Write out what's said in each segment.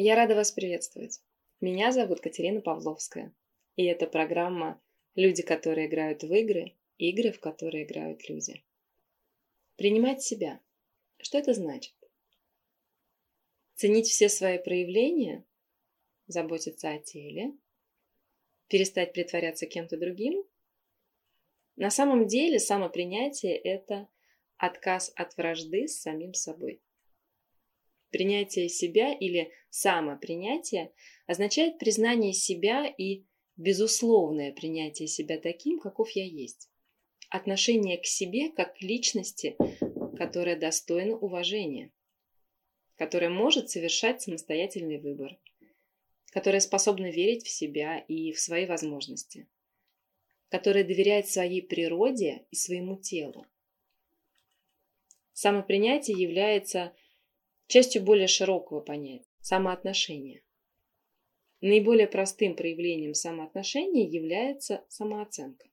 Я рада вас приветствовать. Меня зовут Катерина Павловская, и это программа «Люди, которые играют в игры, игры, в которые играют люди». Принимать себя. Что это значит? Ценить все свои проявления, заботиться о теле, перестать притворяться кем-то другим. На самом деле самопринятие – это отказ от вражды с самим собой. Принятие себя или самопринятие означает признание себя и безусловное принятие себя таким, каков я есть. Отношение к себе как к личности, которая достойна уважения, которая может совершать самостоятельный выбор, которая способна верить в себя и в свои возможности, которая доверяет своей природе и своему телу. Самопринятие является частью более широкого понятия – самоотношения. Наиболее простым проявлением самоотношения является самооценка.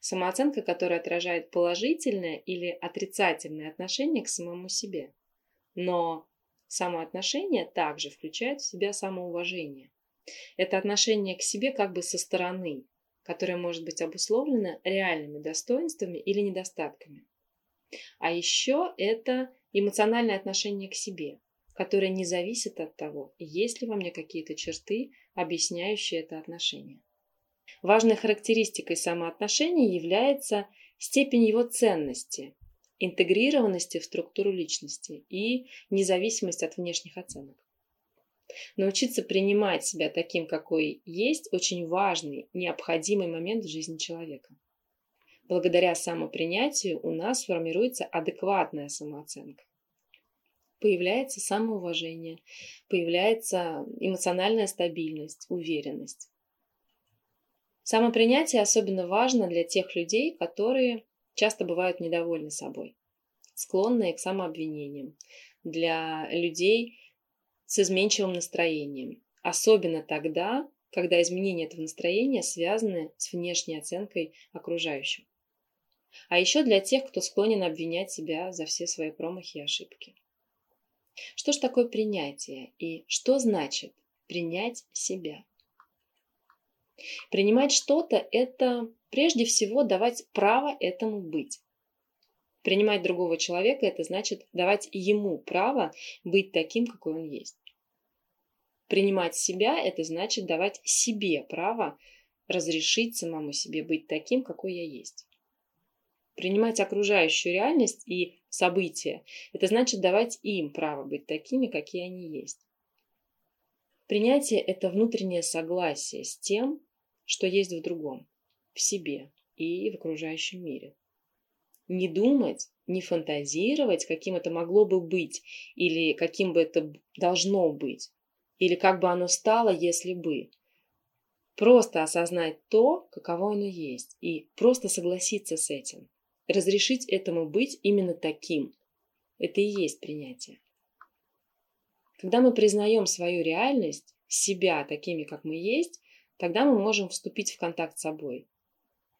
Самооценка, которая отражает положительное или отрицательное отношение к самому себе. Но самоотношение также включает в себя самоуважение. Это отношение к себе как бы со стороны, которое может быть обусловлено реальными достоинствами или недостатками. А еще это эмоциональное отношение к себе, которое не зависит от того, есть ли во мне какие-то черты, объясняющие это отношение. Важной характеристикой самоотношения является степень его ценности, интегрированности в структуру личности и независимость от внешних оценок. Научиться принимать себя таким, какой есть, очень важный, необходимый момент в жизни человека. Благодаря самопринятию у нас формируется адекватная самооценка. Появляется самоуважение, появляется эмоциональная стабильность, уверенность. Самопринятие особенно важно для тех людей, которые часто бывают недовольны собой, склонные к самообвинениям, для людей с изменчивым настроением, особенно тогда, когда изменения этого настроения связаны с внешней оценкой окружающим. А еще для тех, кто склонен обвинять себя за все свои промахи и ошибки. Что ж такое принятие и что значит принять себя? Принимать что-то – это прежде всего давать право этому быть. Принимать другого человека – это значит давать ему право быть таким, какой он есть. Принимать себя – это значит давать себе право разрешить самому себе быть таким, какой я есть. Принимать окружающую реальность и события – это значит давать им право быть такими, какие они есть. Принятие – это внутреннее согласие с тем, что есть в другом, в себе и в окружающем мире. Не думать, не фантазировать, каким это могло бы быть, или каким бы это должно быть, или как бы оно стало, если бы. Просто осознать то, каково оно есть, и просто согласиться с этим разрешить этому быть именно таким. Это и есть принятие. Когда мы признаем свою реальность, себя такими, как мы есть, тогда мы можем вступить в контакт с собой,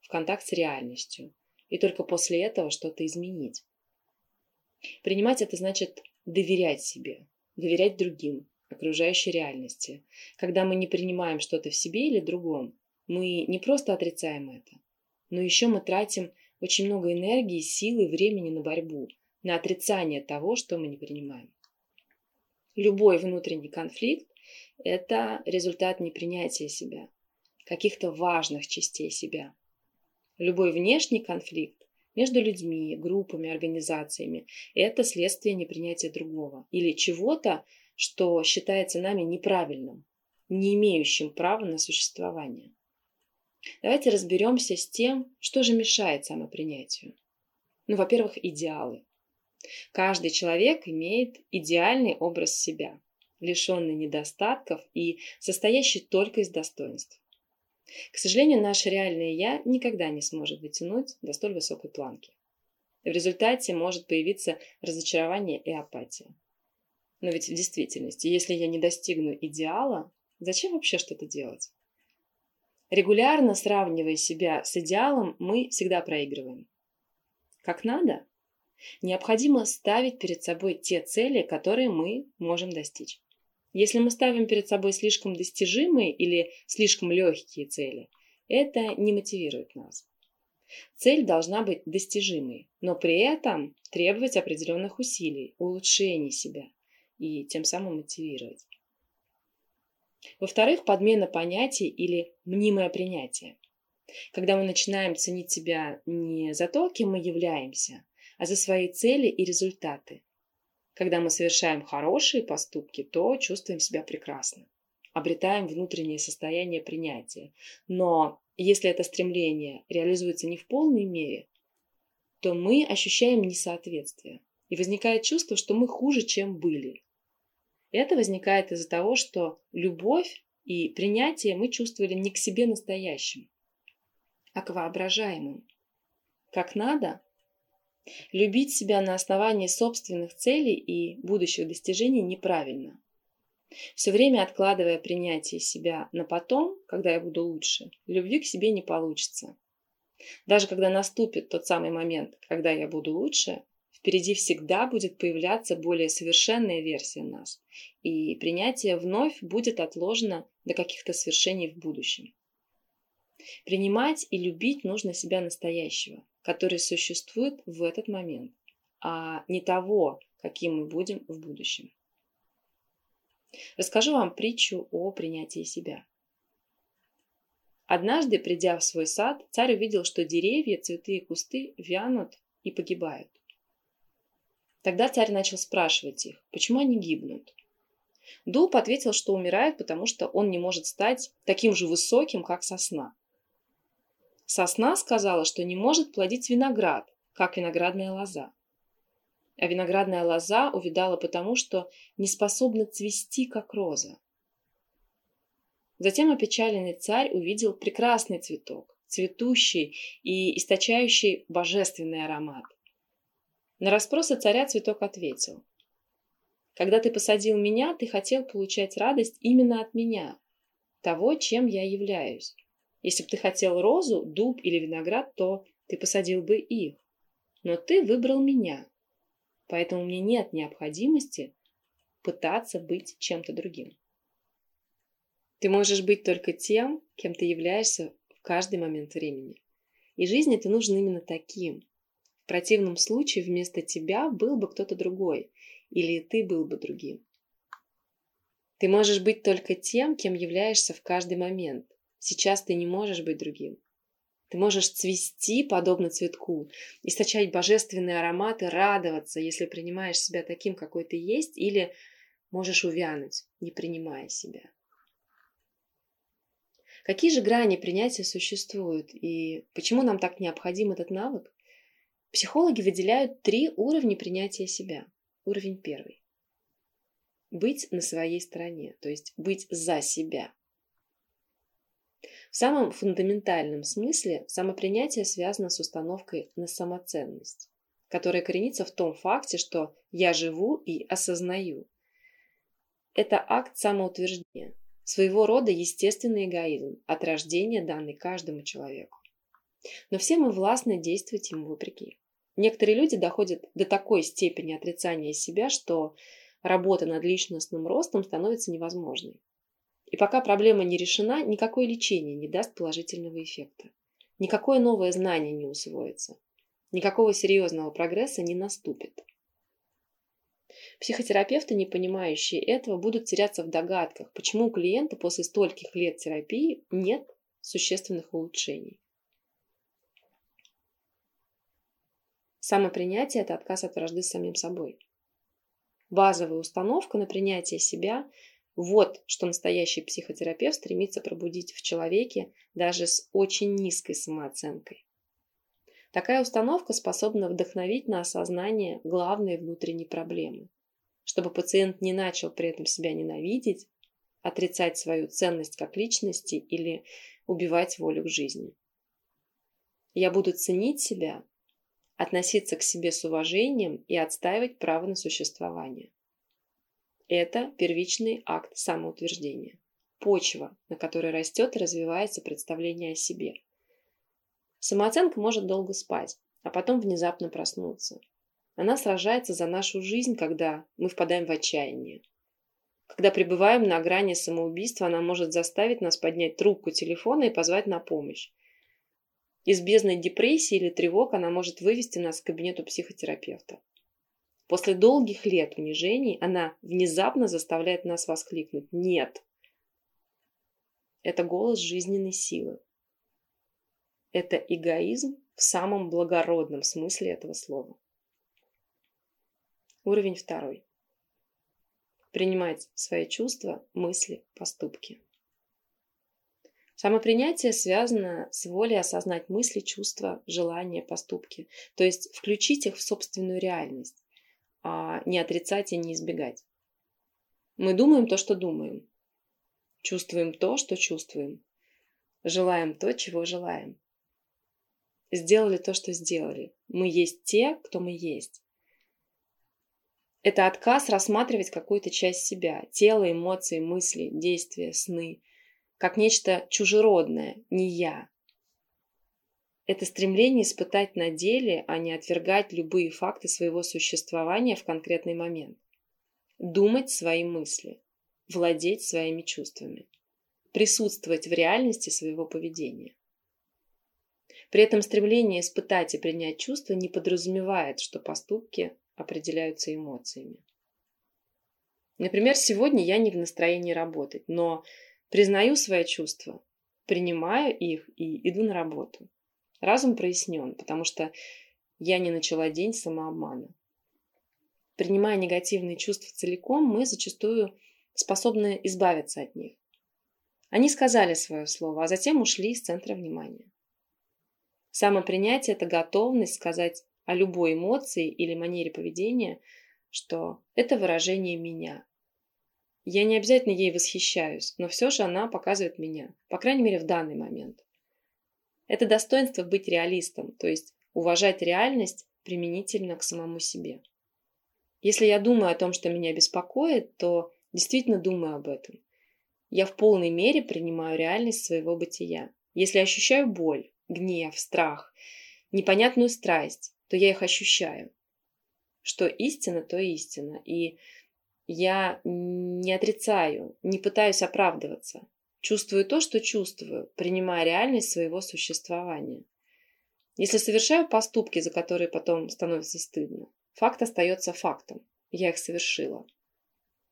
в контакт с реальностью, и только после этого что-то изменить. Принимать это значит доверять себе, доверять другим, окружающей реальности. Когда мы не принимаем что-то в себе или другом, мы не просто отрицаем это, но еще мы тратим очень много энергии, силы, времени на борьбу, на отрицание того, что мы не принимаем. Любой внутренний конфликт – это результат непринятия себя, каких-то важных частей себя. Любой внешний конфликт между людьми, группами, организациями – это следствие непринятия другого или чего-то, что считается нами неправильным, не имеющим права на существование. Давайте разберемся с тем, что же мешает самопринятию. Ну, во-первых, идеалы. Каждый человек имеет идеальный образ себя, лишенный недостатков и состоящий только из достоинств. К сожалению, наше реальное «я» никогда не сможет дотянуть до столь высокой планки. В результате может появиться разочарование и апатия. Но ведь в действительности, если я не достигну идеала, зачем вообще что-то делать? Регулярно сравнивая себя с идеалом, мы всегда проигрываем. Как надо? Необходимо ставить перед собой те цели, которые мы можем достичь. Если мы ставим перед собой слишком достижимые или слишком легкие цели, это не мотивирует нас. Цель должна быть достижимой, но при этом требовать определенных усилий, улучшений себя и тем самым мотивировать. Во-вторых, подмена понятий или мнимое принятие. Когда мы начинаем ценить себя не за то, кем мы являемся, а за свои цели и результаты. Когда мы совершаем хорошие поступки, то чувствуем себя прекрасно, обретаем внутреннее состояние принятия. Но если это стремление реализуется не в полной мере, то мы ощущаем несоответствие. И возникает чувство, что мы хуже, чем были. Это возникает из-за того, что любовь и принятие мы чувствовали не к себе настоящим, а к воображаемым. Как надо? Любить себя на основании собственных целей и будущих достижений неправильно. Все время откладывая принятие себя на потом, когда я буду лучше, любви к себе не получится. Даже когда наступит тот самый момент, когда я буду лучше, впереди всегда будет появляться более совершенная версия нас, и принятие вновь будет отложено до каких-то свершений в будущем. Принимать и любить нужно себя настоящего, который существует в этот момент, а не того, каким мы будем в будущем. Расскажу вам притчу о принятии себя. Однажды, придя в свой сад, царь увидел, что деревья, цветы и кусты вянут и погибают. Тогда царь начал спрашивать их, почему они гибнут. Дуб ответил, что умирает, потому что он не может стать таким же высоким, как сосна. Сосна сказала, что не может плодить виноград, как виноградная лоза. А виноградная лоза увидала потому, что не способна цвести, как роза. Затем опечаленный царь увидел прекрасный цветок, цветущий и источающий божественный аромат. На расспросы царя цветок ответил. «Когда ты посадил меня, ты хотел получать радость именно от меня, того, чем я являюсь. Если бы ты хотел розу, дуб или виноград, то ты посадил бы их. Но ты выбрал меня. Поэтому мне нет необходимости пытаться быть чем-то другим. Ты можешь быть только тем, кем ты являешься в каждый момент времени. И жизни ты нужен именно таким. В противном случае вместо тебя был бы кто-то другой, или ты был бы другим. Ты можешь быть только тем, кем являешься в каждый момент. Сейчас ты не можешь быть другим. Ты можешь цвести, подобно цветку, источать божественные ароматы, радоваться, если принимаешь себя таким, какой ты есть, или можешь увянуть, не принимая себя. Какие же грани принятия существуют и почему нам так необходим этот навык? Психологи выделяют три уровня принятия себя. Уровень первый. Быть на своей стороне, то есть быть за себя. В самом фундаментальном смысле самопринятие связано с установкой на самоценность, которая коренится в том факте, что я живу и осознаю. Это акт самоутверждения, своего рода естественный эгоизм, от рождения данный каждому человеку. Но все мы властны действовать ему вопреки. Некоторые люди доходят до такой степени отрицания себя, что работа над личностным ростом становится невозможной. И пока проблема не решена, никакое лечение не даст положительного эффекта. Никакое новое знание не усвоится. Никакого серьезного прогресса не наступит. Психотерапевты, не понимающие этого, будут теряться в догадках, почему у клиента после стольких лет терапии нет существенных улучшений. Самопринятие – это отказ от вражды с самим собой. Базовая установка на принятие себя вот что настоящий психотерапевт стремится пробудить в человеке даже с очень низкой самооценкой. Такая установка способна вдохновить на осознание главной внутренней проблемы, чтобы пациент не начал при этом себя ненавидеть, отрицать свою ценность как личности или убивать волю к жизни. Я буду ценить себя, относиться к себе с уважением и отстаивать право на существование. Это первичный акт самоутверждения. Почва, на которой растет и развивается представление о себе. Самооценка может долго спать, а потом внезапно проснуться. Она сражается за нашу жизнь, когда мы впадаем в отчаяние. Когда пребываем на грани самоубийства, она может заставить нас поднять трубку телефона и позвать на помощь. Из бездной депрессии или тревог она может вывести нас к кабинету психотерапевта. После долгих лет унижений она внезапно заставляет нас воскликнуть «Нет!». Это голос жизненной силы. Это эгоизм в самом благородном смысле этого слова. Уровень второй. Принимать свои чувства, мысли, поступки. Самопринятие связано с волей осознать мысли, чувства, желания, поступки, то есть включить их в собственную реальность, а не отрицать и не избегать. Мы думаем то, что думаем, чувствуем то, что чувствуем, желаем то, чего желаем. Сделали то, что сделали. Мы есть те, кто мы есть. Это отказ рассматривать какую-то часть себя, тело, эмоции, мысли, действия, сны – как нечто чужеродное, не я. Это стремление испытать на деле, а не отвергать любые факты своего существования в конкретный момент. Думать свои мысли, владеть своими чувствами, присутствовать в реальности своего поведения. При этом стремление испытать и принять чувства не подразумевает, что поступки определяются эмоциями. Например, сегодня я не в настроении работать, но Признаю свои чувства, принимаю их и иду на работу. Разум прояснен, потому что я не начала день самообмана. Принимая негативные чувства целиком, мы зачастую способны избавиться от них. Они сказали свое слово, а затем ушли из центра внимания. Самопринятие – это готовность сказать о любой эмоции или манере поведения, что это выражение меня, я не обязательно ей восхищаюсь, но все же она показывает меня, по крайней мере в данный момент. Это достоинство быть реалистом, то есть уважать реальность применительно к самому себе. Если я думаю о том, что меня беспокоит, то действительно думаю об этом. Я в полной мере принимаю реальность своего бытия. Если ощущаю боль, гнев, страх, непонятную страсть, то я их ощущаю. Что истина, то истина. И я не отрицаю, не пытаюсь оправдываться. Чувствую то, что чувствую, принимая реальность своего существования. Если совершаю поступки, за которые потом становится стыдно, факт остается фактом. Я их совершила.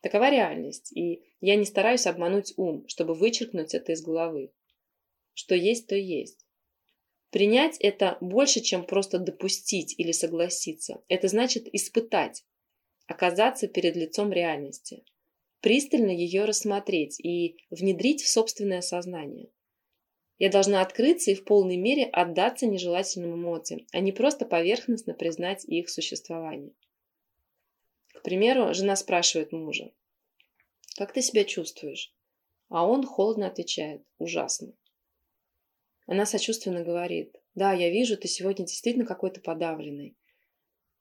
Такова реальность, и я не стараюсь обмануть ум, чтобы вычеркнуть это из головы. Что есть, то есть. Принять это больше, чем просто допустить или согласиться. Это значит испытать, оказаться перед лицом реальности, пристально ее рассмотреть и внедрить в собственное сознание. Я должна открыться и в полной мере отдаться нежелательным эмоциям, а не просто поверхностно признать их существование. К примеру, жена спрашивает мужа, «Как ты себя чувствуешь?» А он холодно отвечает, «Ужасно». Она сочувственно говорит, «Да, я вижу, ты сегодня действительно какой-то подавленный».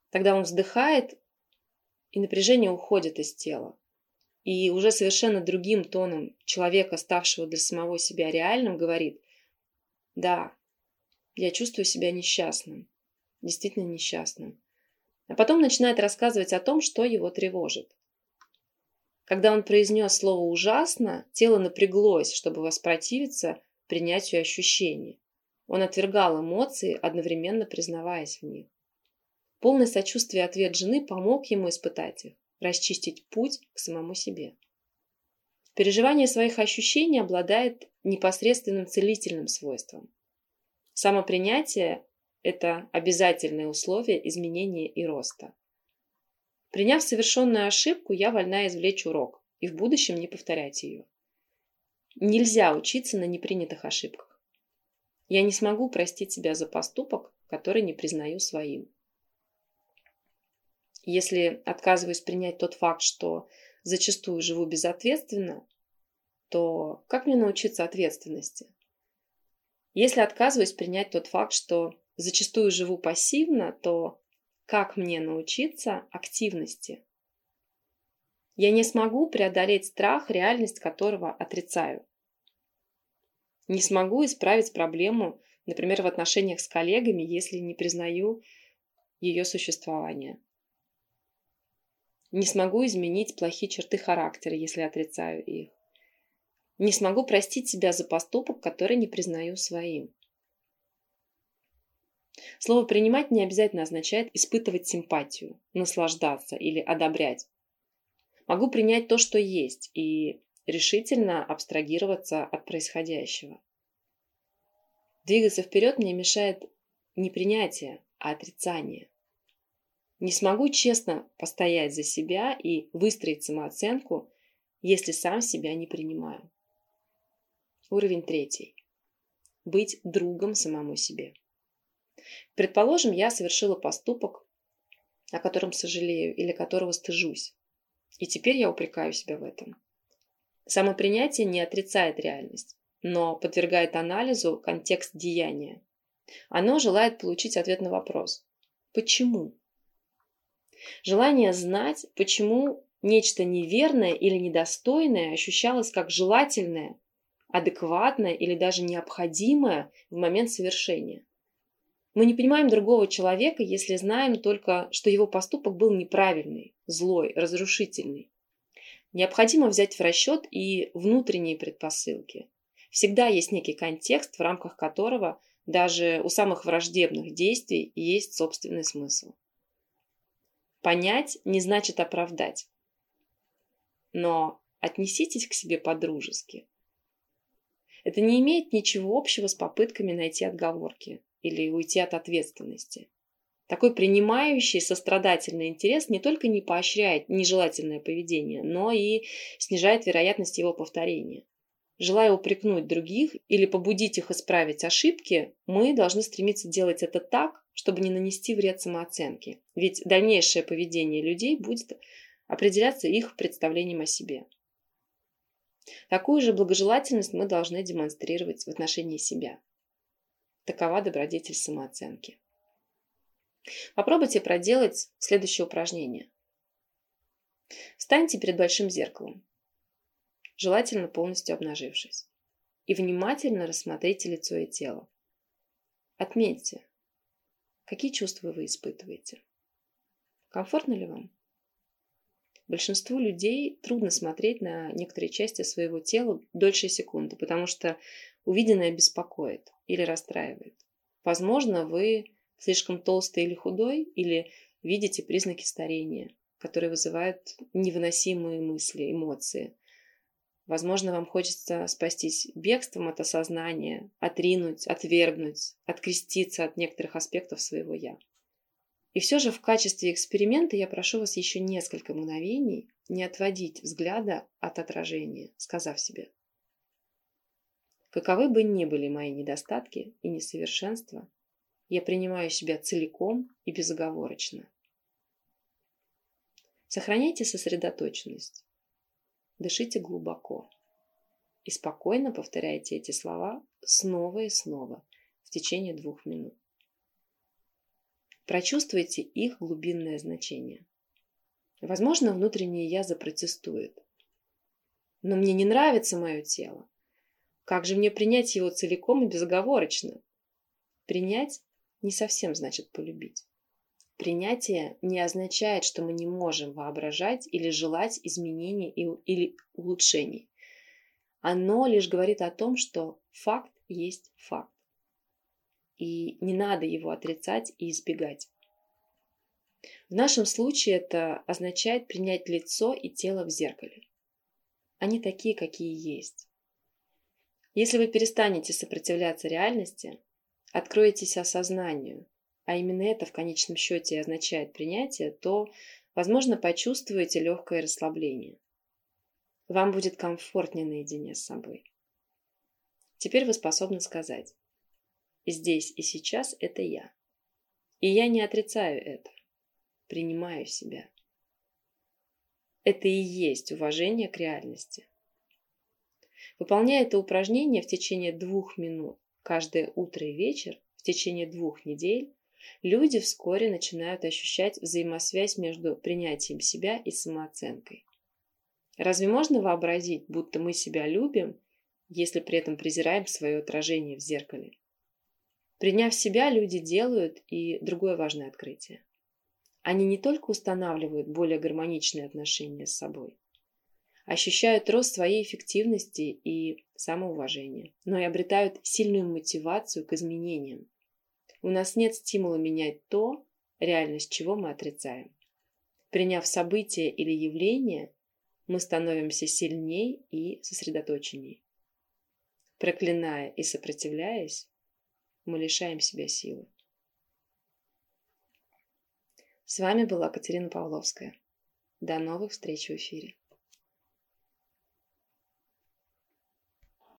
Тогда он вздыхает и напряжение уходит из тела. И уже совершенно другим тоном человека, ставшего для самого себя реальным, говорит «Да, я чувствую себя несчастным, действительно несчастным». А потом начинает рассказывать о том, что его тревожит. Когда он произнес слово «ужасно», тело напряглось, чтобы воспротивиться принятию ощущений. Он отвергал эмоции, одновременно признаваясь в них. Полный сочувствия ответ жены помог ему испытать их, расчистить путь к самому себе. Переживание своих ощущений обладает непосредственным целительным свойством. Самопринятие – это обязательное условие изменения и роста. Приняв совершенную ошибку, я вольна извлечь урок и в будущем не повторять ее. Нельзя учиться на непринятых ошибках. Я не смогу простить себя за поступок, который не признаю своим. Если отказываюсь принять тот факт, что зачастую живу безответственно, то как мне научиться ответственности? Если отказываюсь принять тот факт, что зачастую живу пассивно, то как мне научиться активности? Я не смогу преодолеть страх, реальность которого отрицаю. Не смогу исправить проблему, например, в отношениях с коллегами, если не признаю ее существование. Не смогу изменить плохие черты характера, если отрицаю их. Не смогу простить себя за поступок, который не признаю своим. Слово «принимать» не обязательно означает испытывать симпатию, наслаждаться или одобрять. Могу принять то, что есть, и решительно абстрагироваться от происходящего. Двигаться вперед мне мешает не принятие, а отрицание. Не смогу честно постоять за себя и выстроить самооценку, если сам себя не принимаю. Уровень третий. Быть другом самому себе. Предположим, я совершила поступок, о котором сожалею или которого стыжусь. И теперь я упрекаю себя в этом. Самопринятие не отрицает реальность, но подвергает анализу контекст деяния. Оно желает получить ответ на вопрос «Почему?». Желание знать, почему нечто неверное или недостойное ощущалось как желательное, адекватное или даже необходимое в момент совершения. Мы не понимаем другого человека, если знаем только, что его поступок был неправильный, злой, разрушительный. Необходимо взять в расчет и внутренние предпосылки. Всегда есть некий контекст, в рамках которого даже у самых враждебных действий есть собственный смысл. Понять не значит оправдать. Но отнеситесь к себе по-дружески. Это не имеет ничего общего с попытками найти отговорки или уйти от ответственности. Такой принимающий сострадательный интерес не только не поощряет нежелательное поведение, но и снижает вероятность его повторения. Желая упрекнуть других или побудить их исправить ошибки, мы должны стремиться делать это так, чтобы не нанести вред самооценке. Ведь дальнейшее поведение людей будет определяться их представлением о себе. Такую же благожелательность мы должны демонстрировать в отношении себя. Такова добродетель самооценки. Попробуйте проделать следующее упражнение. Встаньте перед большим зеркалом, желательно полностью обнажившись, и внимательно рассмотрите лицо и тело. Отметьте, какие чувства вы испытываете. Комфортно ли вам? Большинству людей трудно смотреть на некоторые части своего тела дольше секунды, потому что увиденное беспокоит или расстраивает. Возможно, вы слишком толстый или худой, или видите признаки старения, которые вызывают невыносимые мысли, эмоции. Возможно, вам хочется спастись бегством от осознания, отринуть, отвергнуть, откреститься от некоторых аспектов своего «я». И все же в качестве эксперимента я прошу вас еще несколько мгновений не отводить взгляда от отражения, сказав себе. Каковы бы ни были мои недостатки и несовершенства, я принимаю себя целиком и безоговорочно. Сохраняйте сосредоточенность. Дышите глубоко. И спокойно повторяйте эти слова снова и снова в течение двух минут. Прочувствуйте их глубинное значение. Возможно, внутреннее «я» запротестует. Но мне не нравится мое тело. Как же мне принять его целиком и безоговорочно? Принять не совсем значит полюбить. Принятие не означает, что мы не можем воображать или желать изменений или улучшений. Оно лишь говорит о том, что факт есть факт. И не надо его отрицать и избегать. В нашем случае это означает принять лицо и тело в зеркале. Они такие, какие есть. Если вы перестанете сопротивляться реальности, откроетесь осознанию, а именно это в конечном счете означает принятие, то, возможно, почувствуете легкое расслабление. Вам будет комфортнее наедине с собой. Теперь вы способны сказать «Здесь и сейчас это я». И я не отрицаю это. Принимаю себя. Это и есть уважение к реальности. Выполняя это упражнение в течение двух минут, каждое утро и вечер в течение двух недель люди вскоре начинают ощущать взаимосвязь между принятием себя и самооценкой. Разве можно вообразить, будто мы себя любим, если при этом презираем свое отражение в зеркале? Приняв себя, люди делают и другое важное открытие. Они не только устанавливают более гармоничные отношения с собой, ощущают рост своей эффективности и самоуважения, но и обретают сильную мотивацию к изменениям. У нас нет стимула менять то, реальность чего мы отрицаем. Приняв событие или явление, мы становимся сильней и сосредоточенней. Проклиная и сопротивляясь, мы лишаем себя силы. С вами была Катерина Павловская. До новых встреч в эфире.